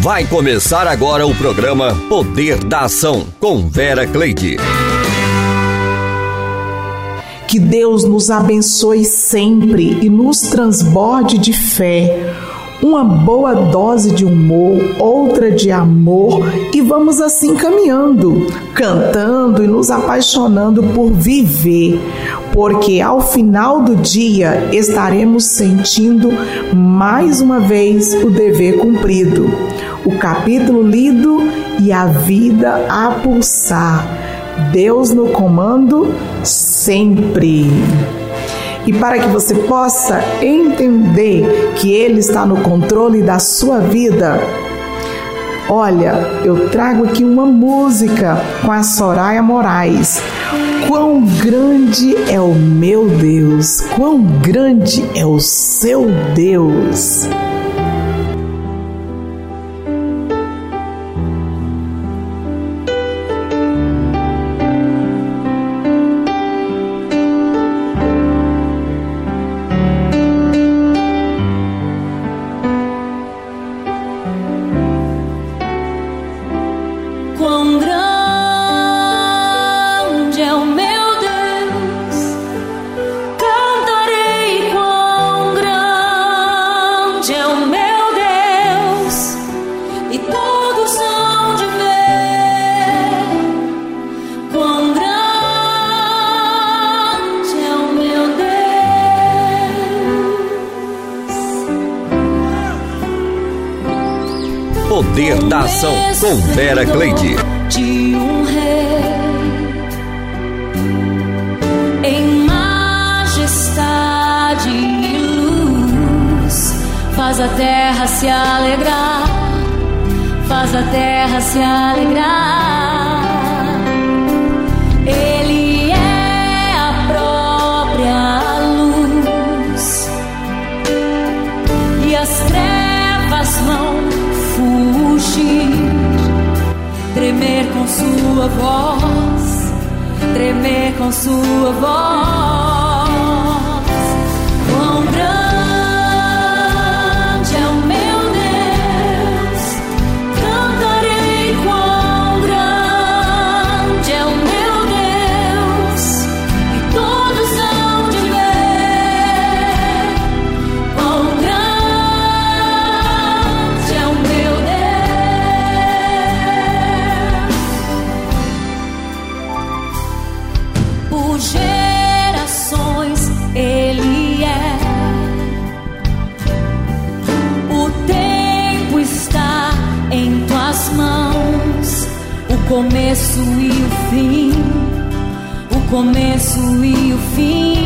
Vai começar agora o programa Poder da Ação com Vera Cleide. Que Deus nos abençoe sempre e nos transborde de fé uma boa dose de humor, outra de amor e vamos assim caminhando, cantando e nos apaixonando por viver, porque ao final do dia estaremos sentindo mais uma vez o dever cumprido, o capítulo lido e a vida a pulsar. Deus no comando sempre e para que você possa entender que Ele está no controle da sua vida, olha, eu trago aqui uma música com a Soraya Moraes. Quão grande é o meu Deus, quão grande é o seu Deus. Ação com Vera Cleide. De um rei em majestade e luz, faz a terra se alegrar, faz a terra se alegrar. Ele é a própria luz e as trevas vão fugir, tremer com sua voz, tremer com sua voz. Fim. O começo e o fim.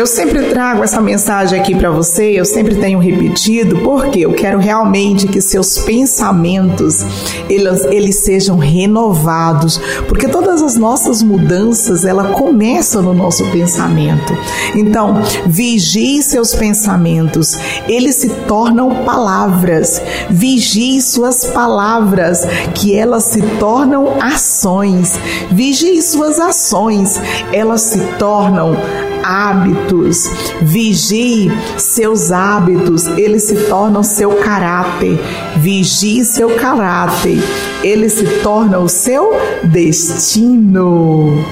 Eu sempre trago essa mensagem aqui para você, eu sempre tenho repetido, porque eu quero realmente que seus pensamentos eles, eles sejam renovados, porque todas as nossas mudanças ela começam no nosso pensamento. Então, vigie seus pensamentos, eles se tornam palavras. Vigie suas palavras, que elas se tornam ações. Vigie suas ações, elas se tornam hábitos. Vigie seus hábitos, eles se tornam seu caráter. Vigie seu caráter, ele se torna o seu destino.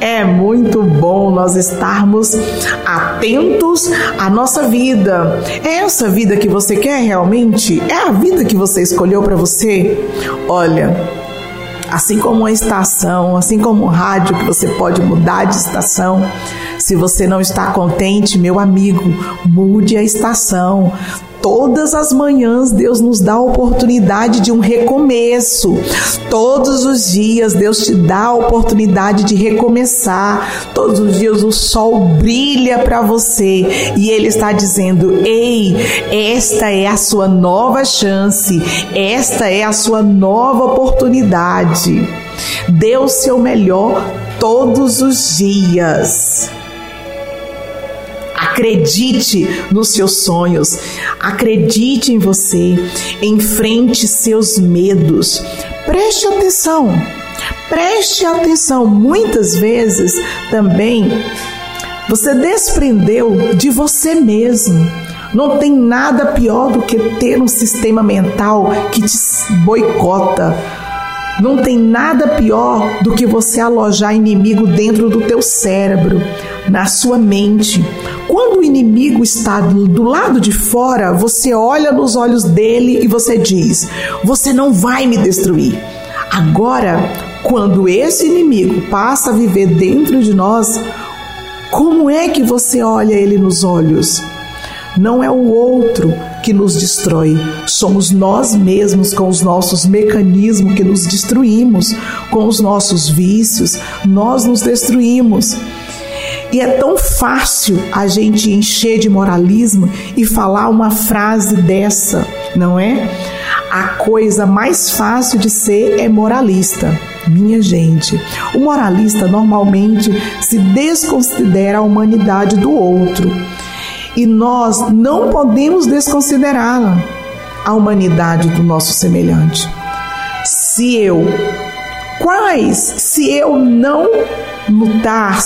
É muito bom nós estarmos atentos à nossa vida. É essa vida que você quer realmente? É a vida que você escolheu para você? Olha, assim como uma estação, assim como um rádio que você pode mudar de estação, se você não está contente, meu amigo, mude a estação. Todas as manhãs Deus nos dá a oportunidade de um recomeço. Todos os dias Deus te dá a oportunidade de recomeçar. Todos os dias o sol brilha para você e ele está dizendo: "Ei, esta é a sua nova chance. Esta é a sua nova oportunidade. Dê o seu melhor todos os dias." Acredite nos seus sonhos, acredite em você, enfrente seus medos. Preste atenção, preste atenção. Muitas vezes também você desprendeu de você mesmo. Não tem nada pior do que ter um sistema mental que te boicota. Não tem nada pior do que você alojar inimigo dentro do teu cérebro, na sua mente. Quando o inimigo está do lado de fora, você olha nos olhos dele e você diz: Você não vai me destruir. Agora, quando esse inimigo passa a viver dentro de nós, como é que você olha ele nos olhos? Não é o outro que nos destrói, somos nós mesmos com os nossos mecanismos que nos destruímos, com os nossos vícios, nós nos destruímos. E é tão fácil a gente encher de moralismo e falar uma frase dessa, não é? A coisa mais fácil de ser é moralista. Minha gente, o moralista normalmente se desconsidera a humanidade do outro. E nós não podemos desconsiderá-la, a humanidade do nosso semelhante. Se eu, quais, se eu não lutar,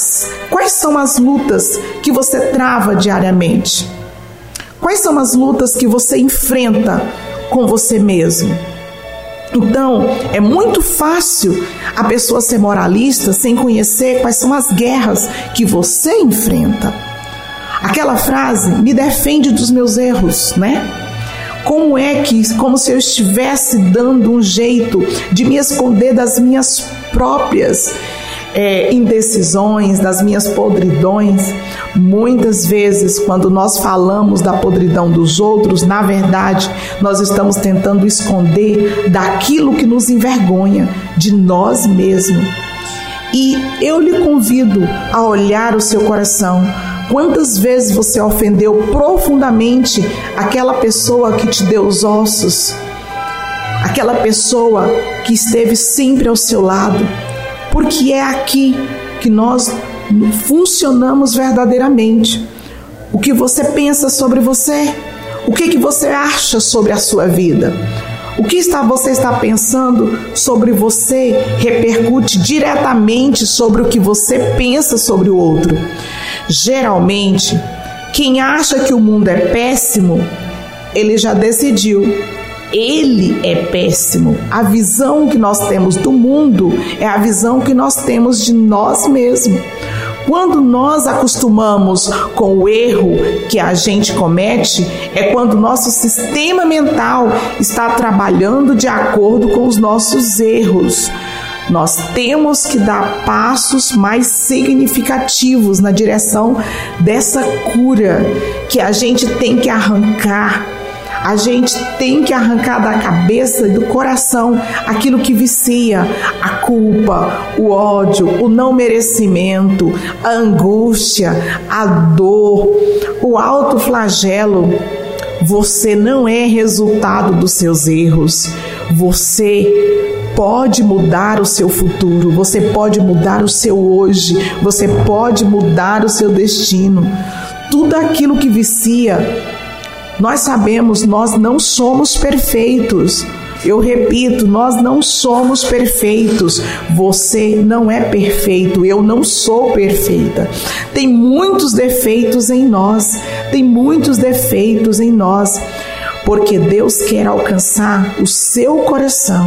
quais são as lutas que você trava diariamente? Quais são as lutas que você enfrenta com você mesmo? Então, é muito fácil a pessoa ser moralista sem conhecer quais são as guerras que você enfrenta. Aquela frase me defende dos meus erros, né? Como é que, como se eu estivesse dando um jeito de me esconder das minhas próprias é, indecisões, das minhas podridões. Muitas vezes, quando nós falamos da podridão dos outros, na verdade, nós estamos tentando esconder daquilo que nos envergonha, de nós mesmos. E eu lhe convido a olhar o seu coração. Quantas vezes você ofendeu profundamente aquela pessoa que te deu os ossos? Aquela pessoa que esteve sempre ao seu lado, porque é aqui que nós funcionamos verdadeiramente. O que você pensa sobre você? O que, que você acha sobre a sua vida? O que está, você está pensando sobre você repercute diretamente sobre o que você pensa sobre o outro. Geralmente, quem acha que o mundo é péssimo, ele já decidiu ele é péssimo. A visão que nós temos do mundo é a visão que nós temos de nós mesmos. Quando nós acostumamos com o erro que a gente comete, é quando nosso sistema mental está trabalhando de acordo com os nossos erros. Nós temos que dar passos mais significativos na direção dessa cura que a gente tem que arrancar a gente tem que arrancar da cabeça e do coração aquilo que vicia, a culpa, o ódio, o não merecimento, a angústia, a dor, o alto flagelo. Você não é resultado dos seus erros. Você pode mudar o seu futuro, você pode mudar o seu hoje, você pode mudar o seu destino. Tudo aquilo que vicia nós sabemos, nós não somos perfeitos. Eu repito, nós não somos perfeitos. Você não é perfeito, eu não sou perfeita. Tem muitos defeitos em nós, tem muitos defeitos em nós, porque Deus quer alcançar o seu coração.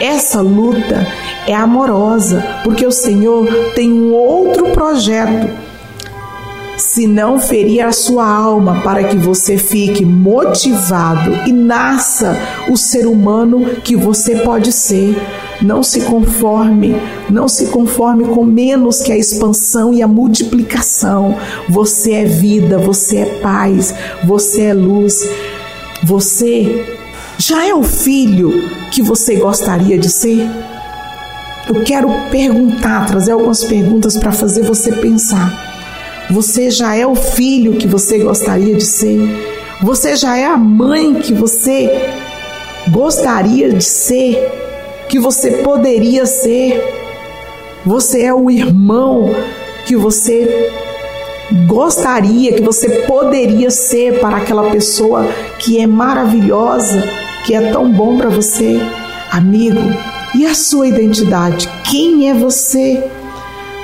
Essa luta é amorosa, porque o Senhor tem um outro projeto se não ferir a sua alma para que você fique motivado e nasça o ser humano que você pode ser. Não se conforme, não se conforme com menos que a expansão e a multiplicação. Você é vida, você é paz, você é luz. Você já é o filho que você gostaria de ser? Eu quero perguntar, trazer algumas perguntas para fazer você pensar. Você já é o filho que você gostaria de ser. Você já é a mãe que você gostaria de ser, que você poderia ser. Você é o irmão que você gostaria, que você poderia ser para aquela pessoa que é maravilhosa, que é tão bom para você. Amigo, e a sua identidade? Quem é você?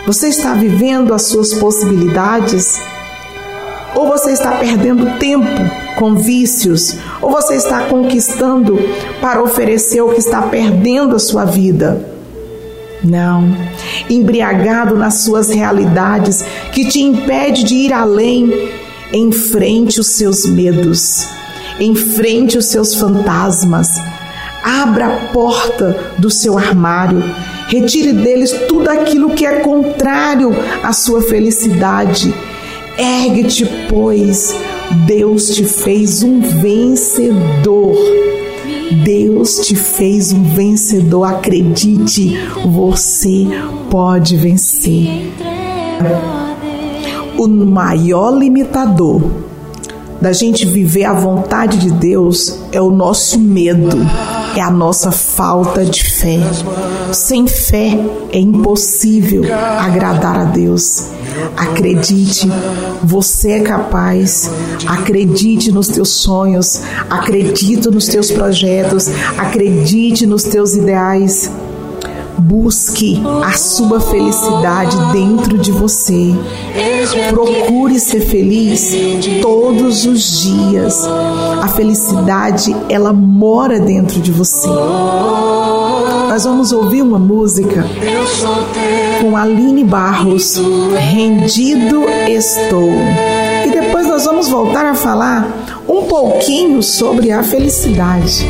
Você está vivendo as suas possibilidades? Ou você está perdendo tempo com vícios? Ou você está conquistando para oferecer o que está perdendo a sua vida? Não. Embriagado nas suas realidades que te impede de ir além, enfrente os seus medos, enfrente os seus fantasmas. Abra a porta do seu armário Retire deles tudo aquilo que é contrário à sua felicidade. Ergue-te, pois Deus te fez um vencedor. Deus te fez um vencedor. Acredite, você pode vencer. O maior limitador da gente viver a vontade de Deus é o nosso medo, é a nossa falta de fé. Sem fé é impossível agradar a Deus. Acredite, você é capaz. Acredite nos teus sonhos, acredite nos teus projetos, acredite nos teus ideais. Busque a sua felicidade dentro de você. Procure ser feliz todos os dias. A felicidade, ela mora dentro de você. Nós vamos ouvir uma música com Aline Barros, Rendido Estou. E depois nós vamos voltar a falar um pouquinho sobre a felicidade.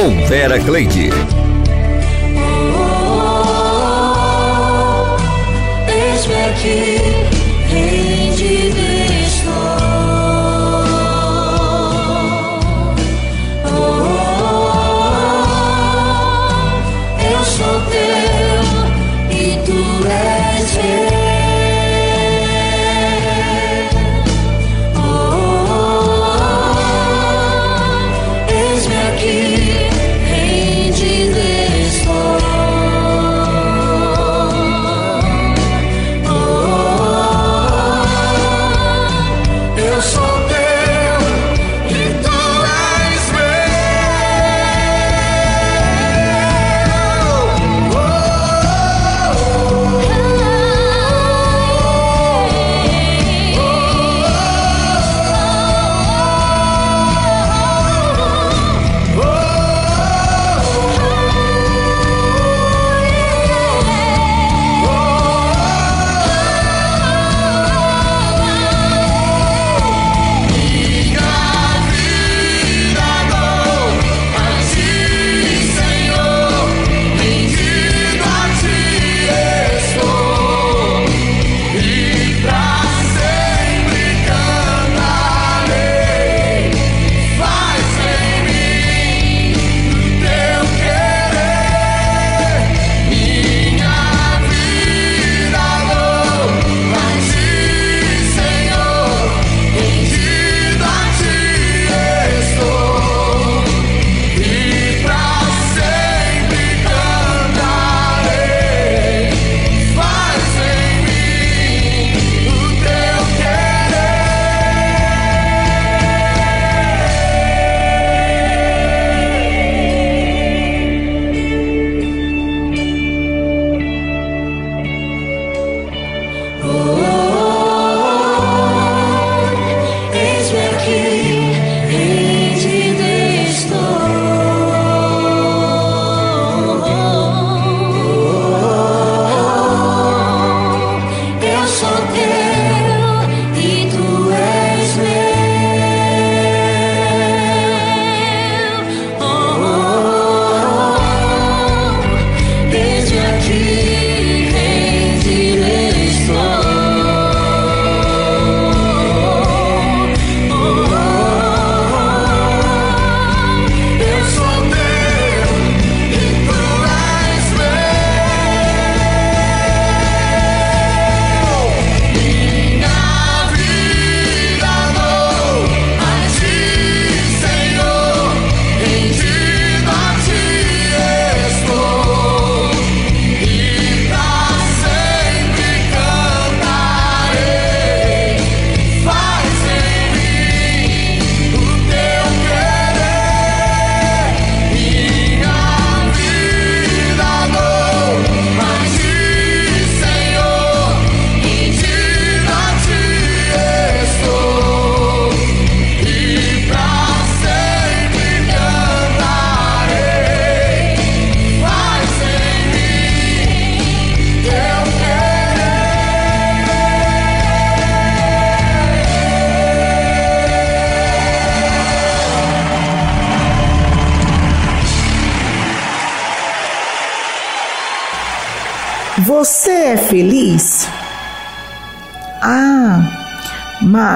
Com Vera Cleide. Oh, oh, oh.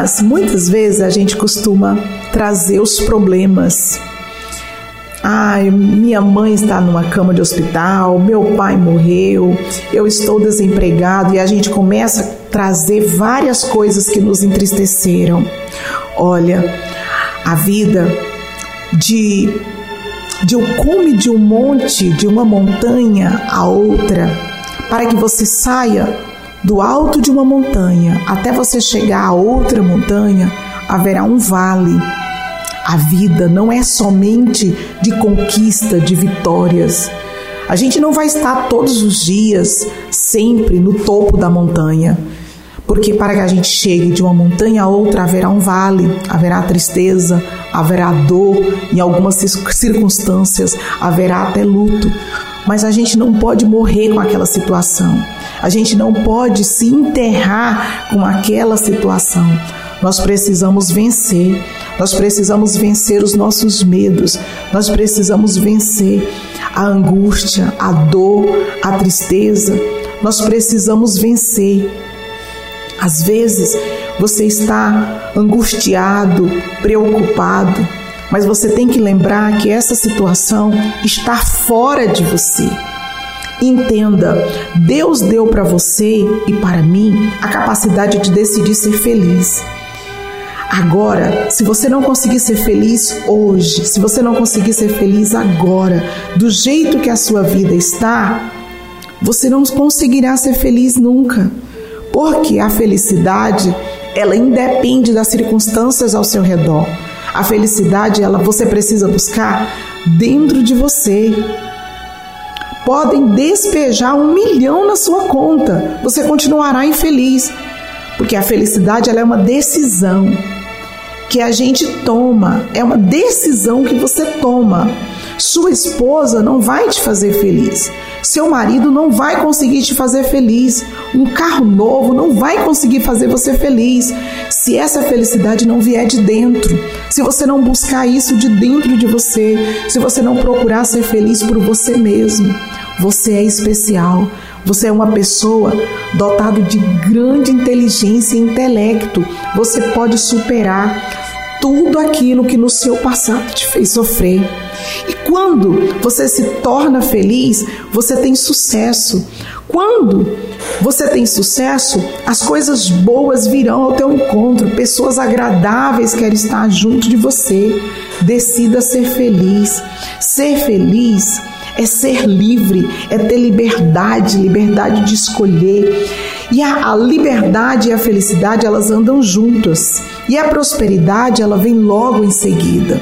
Mas muitas vezes a gente costuma trazer os problemas. Ai, minha mãe está numa cama de hospital, meu pai morreu, eu estou desempregado e a gente começa a trazer várias coisas que nos entristeceram. Olha, a vida de de um cume de um monte, de uma montanha a outra, para que você saia do alto de uma montanha até você chegar a outra montanha, haverá um vale. A vida não é somente de conquista, de vitórias. A gente não vai estar todos os dias sempre no topo da montanha. Porque para que a gente chegue de uma montanha a outra haverá um vale, haverá tristeza, haverá dor, em algumas circunstâncias haverá até luto. Mas a gente não pode morrer com aquela situação. A gente não pode se enterrar com aquela situação. Nós precisamos vencer. Nós precisamos vencer os nossos medos. Nós precisamos vencer a angústia, a dor, a tristeza. Nós precisamos vencer às vezes você está angustiado, preocupado, mas você tem que lembrar que essa situação está fora de você. Entenda, Deus deu para você e para mim a capacidade de decidir ser feliz. Agora, se você não conseguir ser feliz hoje, se você não conseguir ser feliz agora, do jeito que a sua vida está, você não conseguirá ser feliz nunca. Porque a felicidade, ela independe das circunstâncias ao seu redor. A felicidade, ela você precisa buscar dentro de você. Podem despejar um milhão na sua conta, você continuará infeliz, porque a felicidade ela é uma decisão que a gente toma, é uma decisão que você toma. Sua esposa não vai te fazer feliz. Seu marido não vai conseguir te fazer feliz. Um carro novo não vai conseguir fazer você feliz. Se essa felicidade não vier de dentro, se você não buscar isso de dentro de você, se você não procurar ser feliz por você mesmo, você é especial. Você é uma pessoa dotada de grande inteligência e intelecto. Você pode superar tudo aquilo que no seu passado te fez sofrer. E quando você se torna feliz, você tem sucesso. Quando você tem sucesso, as coisas boas virão ao teu encontro, pessoas agradáveis querem estar junto de você. Decida ser feliz. Ser feliz é ser livre, é ter liberdade, liberdade de escolher. E a, a, liberdade e a felicidade elas andam juntas. E a prosperidade ela vem logo em seguida.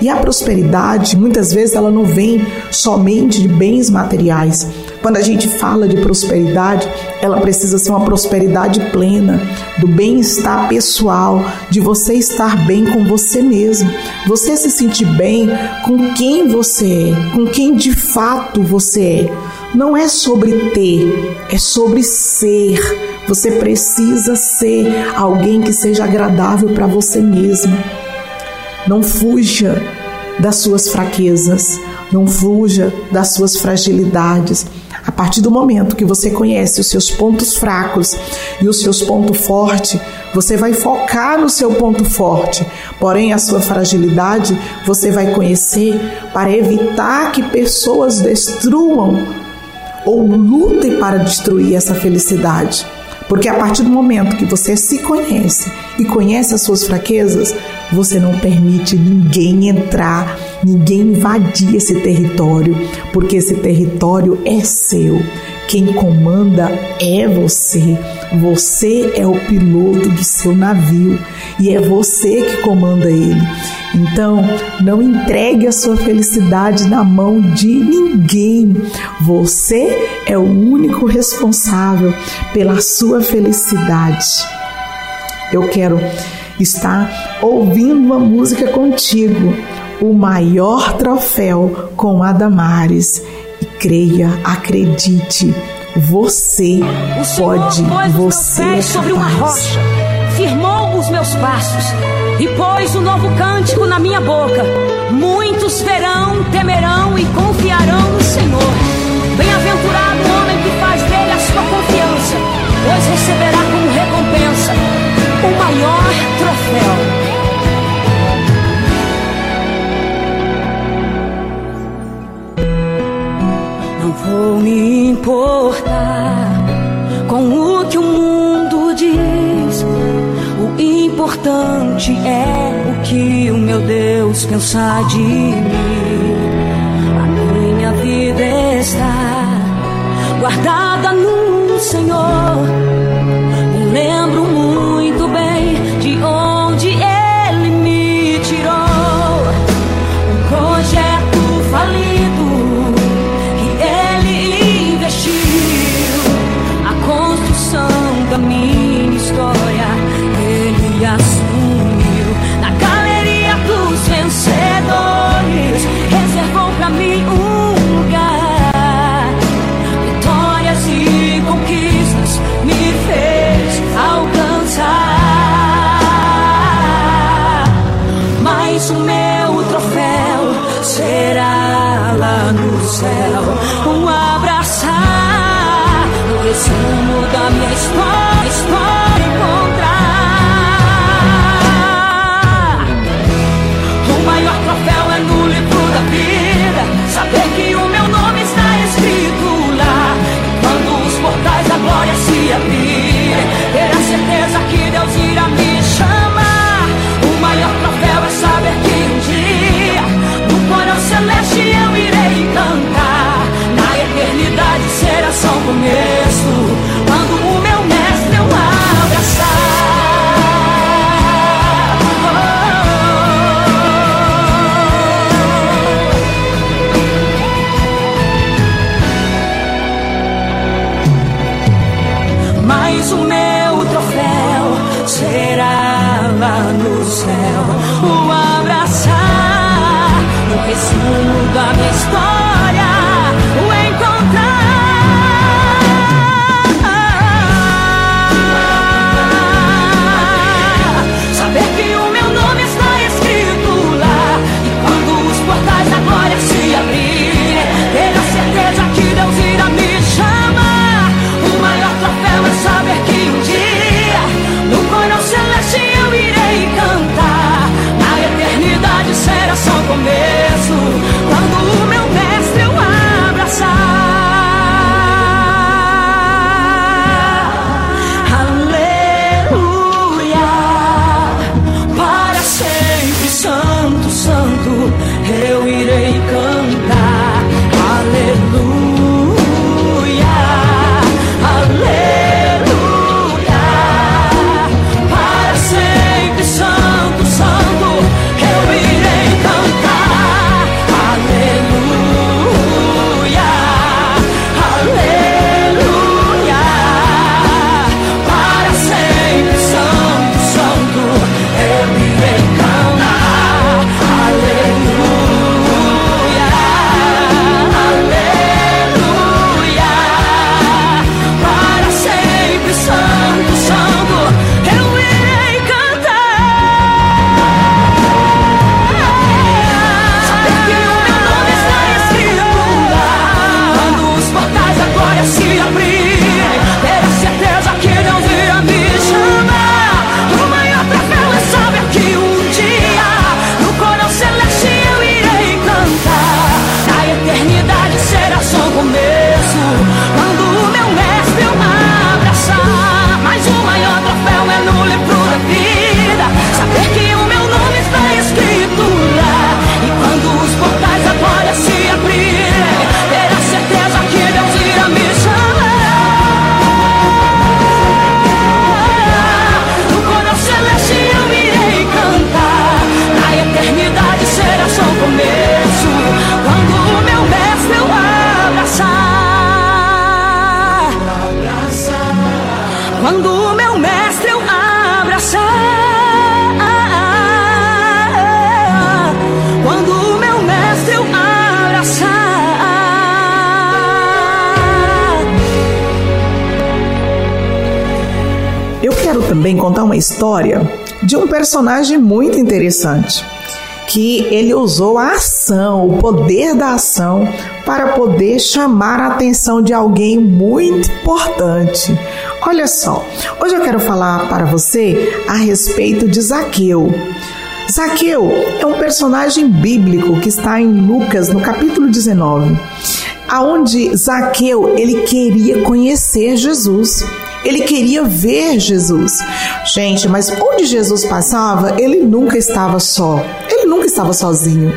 E a prosperidade, muitas vezes, ela não vem somente de bens materiais. Quando a gente fala de prosperidade, ela precisa ser uma prosperidade plena, do bem-estar pessoal, de você estar bem com você mesmo, você se sentir bem com quem você é, com quem de fato você é. Não é sobre ter, é sobre ser. Você precisa ser alguém que seja agradável para você mesmo. Não fuja das suas fraquezas, não fuja das suas fragilidades. A partir do momento que você conhece os seus pontos fracos e os seus pontos fortes, você vai focar no seu ponto forte. Porém, a sua fragilidade você vai conhecer para evitar que pessoas destruam ou lutem para destruir essa felicidade. Porque a partir do momento que você se conhece e conhece as suas fraquezas, você não permite ninguém entrar, ninguém invadir esse território, porque esse território é seu. Quem comanda é você. Você é o piloto do seu navio e é você que comanda ele. Então, não entregue a sua felicidade na mão de ninguém. Você é o único responsável pela sua felicidade. Eu quero estar ouvindo uma música contigo, o maior troféu com Adamares. E creia, acredite, você pode, você é sobre uma rocha, firmou os meus passos e pôs um novo cântico na minha boca. Muitos verão, temerão e confiarão no Senhor. Bem-aventurado o homem que faz dele o maior troféu. Não vou me importar com o que o mundo diz. O importante é o que o meu Deus pensar de mim. A minha vida está guardada no Senhor história de um personagem muito interessante, que ele usou a ação, o poder da ação, para poder chamar a atenção de alguém muito importante. Olha só, hoje eu quero falar para você a respeito de Zaqueu. Zaqueu é um personagem bíblico que está em Lucas, no capítulo 19 aonde Zaqueu ele queria conhecer Jesus. Ele queria ver Jesus. Gente, mas onde Jesus passava, ele nunca estava só. Ele nunca estava sozinho.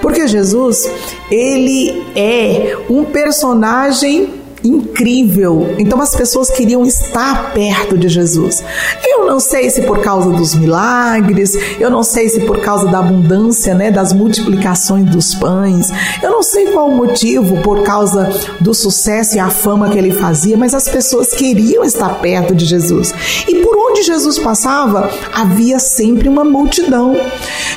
Porque Jesus, ele é um personagem incrível. Então as pessoas queriam estar perto de Jesus. Eu não sei se por causa dos milagres, eu não sei se por causa da abundância, né, das multiplicações dos pães. Eu não sei qual o motivo por causa do sucesso e a fama que ele fazia, mas as pessoas queriam estar perto de Jesus. E por onde Jesus passava, havia sempre uma multidão.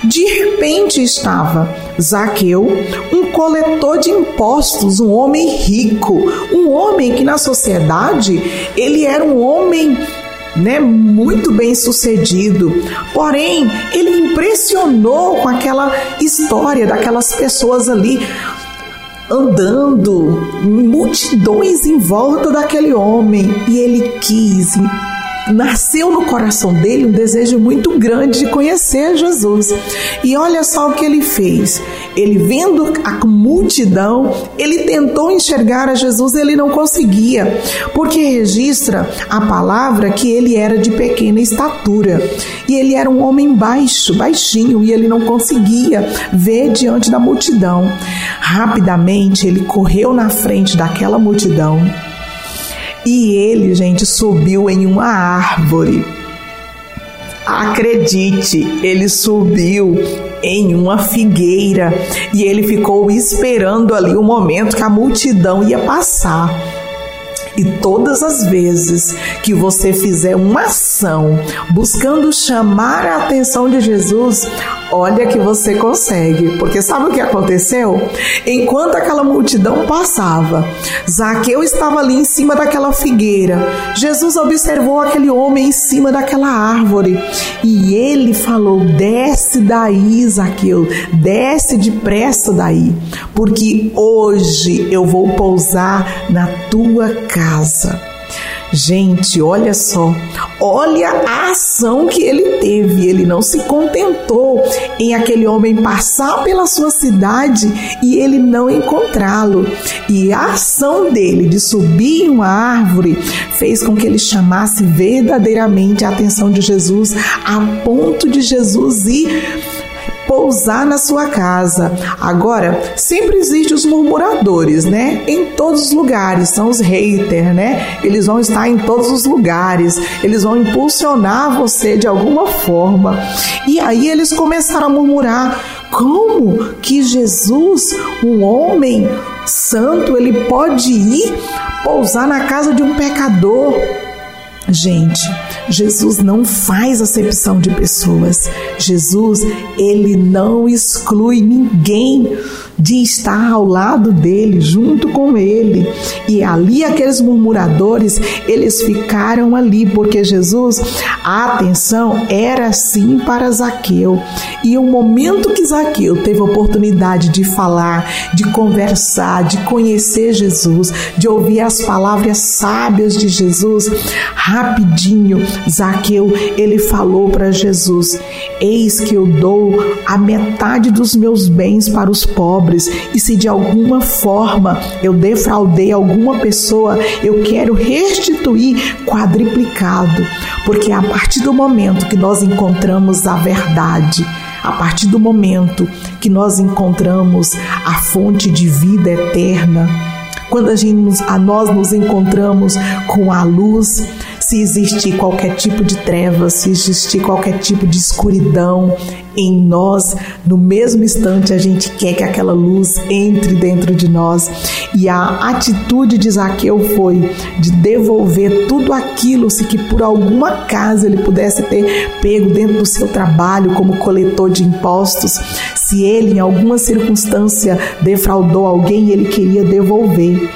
De repente estava Zaqueu, um coletor de impostos, um homem rico, um homem que na sociedade ele era um homem né, muito bem sucedido. Porém, ele impressionou com aquela história daquelas pessoas ali andando, multidões em volta daquele homem, e ele quis nasceu no coração dele um desejo muito grande de conhecer Jesus. E olha só o que ele fez. Ele vendo a multidão, ele tentou enxergar a Jesus, ele não conseguia, porque registra a palavra que ele era de pequena estatura. E ele era um homem baixo, baixinho, e ele não conseguia ver diante da multidão. Rapidamente ele correu na frente daquela multidão e ele, gente, subiu em uma árvore. Acredite, ele subiu em uma figueira e ele ficou esperando ali o momento que a multidão ia passar. E todas as vezes que você fizer uma ação buscando chamar a atenção de Jesus, olha que você consegue. Porque sabe o que aconteceu? Enquanto aquela multidão passava, Zaqueu estava ali em cima daquela figueira. Jesus observou aquele homem em cima daquela árvore e ele falou: Desce daí, Zaqueu, desce depressa daí, porque hoje eu vou pousar na tua casa casa. Gente, olha só, olha a ação que ele teve. Ele não se contentou em aquele homem passar pela sua cidade e ele não encontrá-lo. E a ação dele de subir em uma árvore fez com que ele chamasse verdadeiramente a atenção de Jesus, a ponto de Jesus ir pousar na sua casa. Agora, sempre existem os murmuradores, né? Em todos os lugares, são os haters, né? Eles vão estar em todos os lugares, eles vão impulsionar você de alguma forma. E aí eles começaram a murmurar: como que Jesus, um homem santo, ele pode ir pousar na casa de um pecador? Gente, Jesus não faz acepção de pessoas. Jesus, ele não exclui ninguém de estar ao lado dele, junto com ele. E ali aqueles murmuradores, eles ficaram ali porque Jesus, a atenção era sim para Zaqueu. E o momento que Zaqueu teve a oportunidade de falar, de conversar, de conhecer Jesus, de ouvir as palavras sábias de Jesus, rapidinho Zaqueu, ele falou para Jesus: Eis que eu dou a metade dos meus bens para os pobres, e se de alguma forma eu defraudei alguma pessoa, eu quero restituir quadriplicado, porque a partir do momento que nós encontramos a verdade, a partir do momento que nós encontramos a fonte de vida eterna, quando a, gente, a nós nos encontramos com a luz, se existir qualquer tipo de trevas, se existir qualquer tipo de escuridão em nós, no mesmo instante a gente quer que aquela luz entre dentro de nós. E a atitude de Zaqueu foi de devolver tudo aquilo se que por alguma casa ele pudesse ter pego dentro do seu trabalho como coletor de impostos, se ele em alguma circunstância defraudou alguém, ele queria devolver.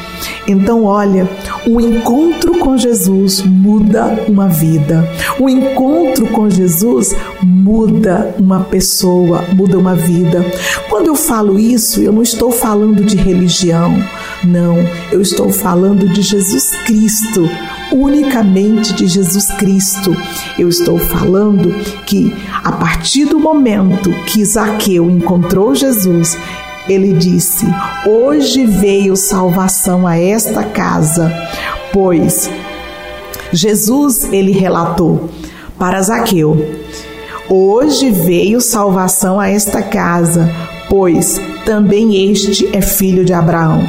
Então, olha, o encontro com Jesus muda uma vida. O encontro com Jesus muda uma pessoa, muda uma vida. Quando eu falo isso, eu não estou falando de religião, não, eu estou falando de Jesus Cristo, unicamente de Jesus Cristo. Eu estou falando que a partir do momento que Zaqueu encontrou Jesus, ele disse: Hoje veio salvação a esta casa, pois Jesus ele relatou para Zaqueu: Hoje veio salvação a esta casa, pois também este é filho de Abraão.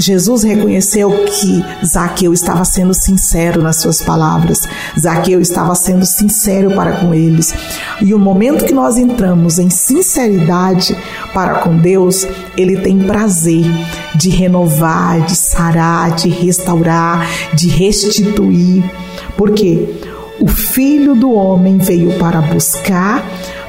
Jesus reconheceu que Zaqueu estava sendo sincero nas suas palavras, Zaqueu estava sendo sincero para com eles. E o momento que nós entramos em sinceridade para com Deus, Ele tem prazer de renovar, de sarar, de restaurar, de restituir. Porque o Filho do Homem veio para buscar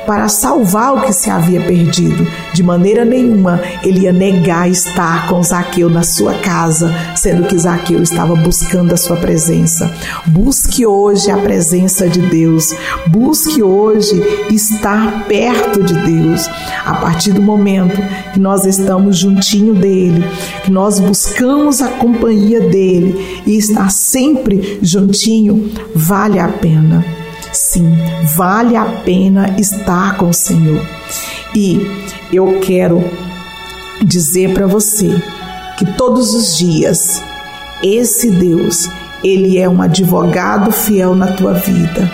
para salvar o que se havia perdido. De maneira nenhuma ele ia negar estar com Zaqueu na sua casa, sendo que Zaqueu estava buscando a sua presença. Busque hoje a presença de Deus. Busque hoje estar perto de Deus. A partir do momento que nós estamos juntinho dele, que nós buscamos a companhia dele e estar sempre juntinho, vale a pena. Sim, vale a pena estar com o Senhor. E eu quero dizer para você que todos os dias esse Deus, ele é um advogado fiel na tua vida.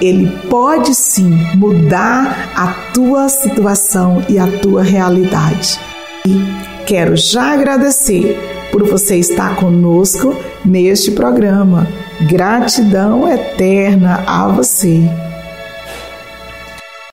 Ele pode sim mudar a tua situação e a tua realidade. E quero já agradecer por você estar conosco neste programa. Gratidão eterna a você.